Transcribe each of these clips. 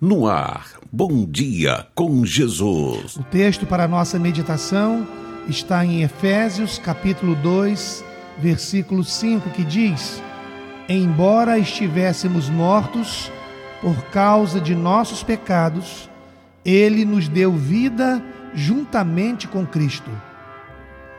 No ar, bom dia com Jesus. O texto para nossa meditação está em Efésios, capítulo 2, versículo 5, que diz: Embora estivéssemos mortos por causa de nossos pecados, ele nos deu vida juntamente com Cristo.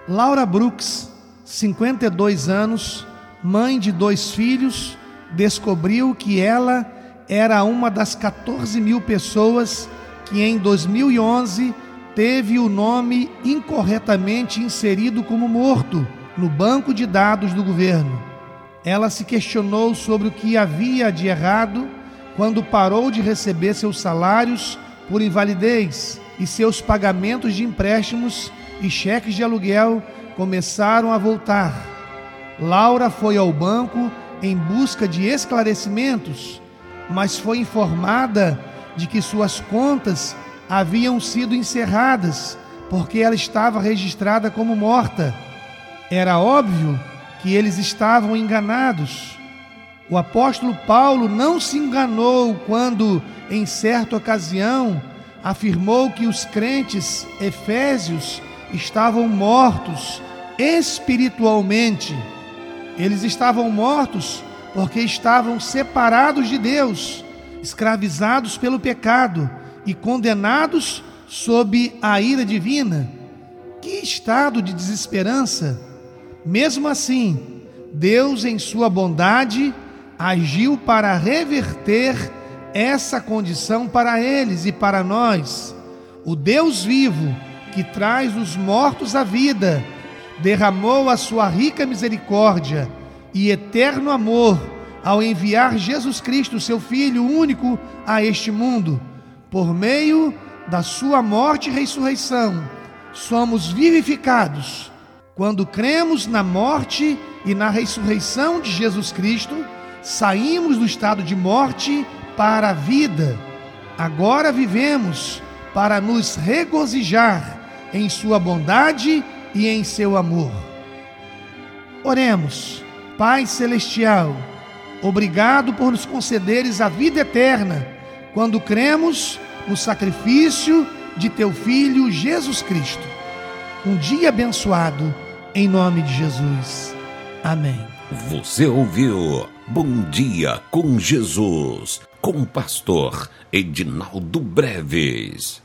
Laura Brooks, 52 anos, mãe de dois filhos, descobriu que ela era uma das 14 mil pessoas que em 2011 teve o nome incorretamente inserido como morto no banco de dados do governo. Ela se questionou sobre o que havia de errado quando parou de receber seus salários por invalidez e seus pagamentos de empréstimos e cheques de aluguel começaram a voltar. Laura foi ao banco em busca de esclarecimentos mas foi informada de que suas contas haviam sido encerradas porque ela estava registrada como morta. Era óbvio que eles estavam enganados. O apóstolo Paulo não se enganou quando, em certa ocasião, afirmou que os crentes efésios estavam mortos espiritualmente. Eles estavam mortos porque estavam separados de Deus, escravizados pelo pecado e condenados sob a ira divina. Que estado de desesperança! Mesmo assim, Deus, em sua bondade, agiu para reverter essa condição para eles e para nós. O Deus vivo, que traz os mortos à vida, derramou a sua rica misericórdia e eterno amor ao enviar Jesus Cristo, seu Filho único, a este mundo. Por meio da sua morte e ressurreição, somos vivificados. Quando cremos na morte e na ressurreição de Jesus Cristo, saímos do estado de morte para a vida. Agora vivemos para nos regozijar em Sua bondade e em seu amor. Oremos. Pai Celestial, obrigado por nos concederes a vida eterna quando cremos no sacrifício de teu Filho Jesus Cristo. Um dia abençoado, em nome de Jesus. Amém. Você ouviu Bom Dia com Jesus, com o pastor Edinaldo Breves.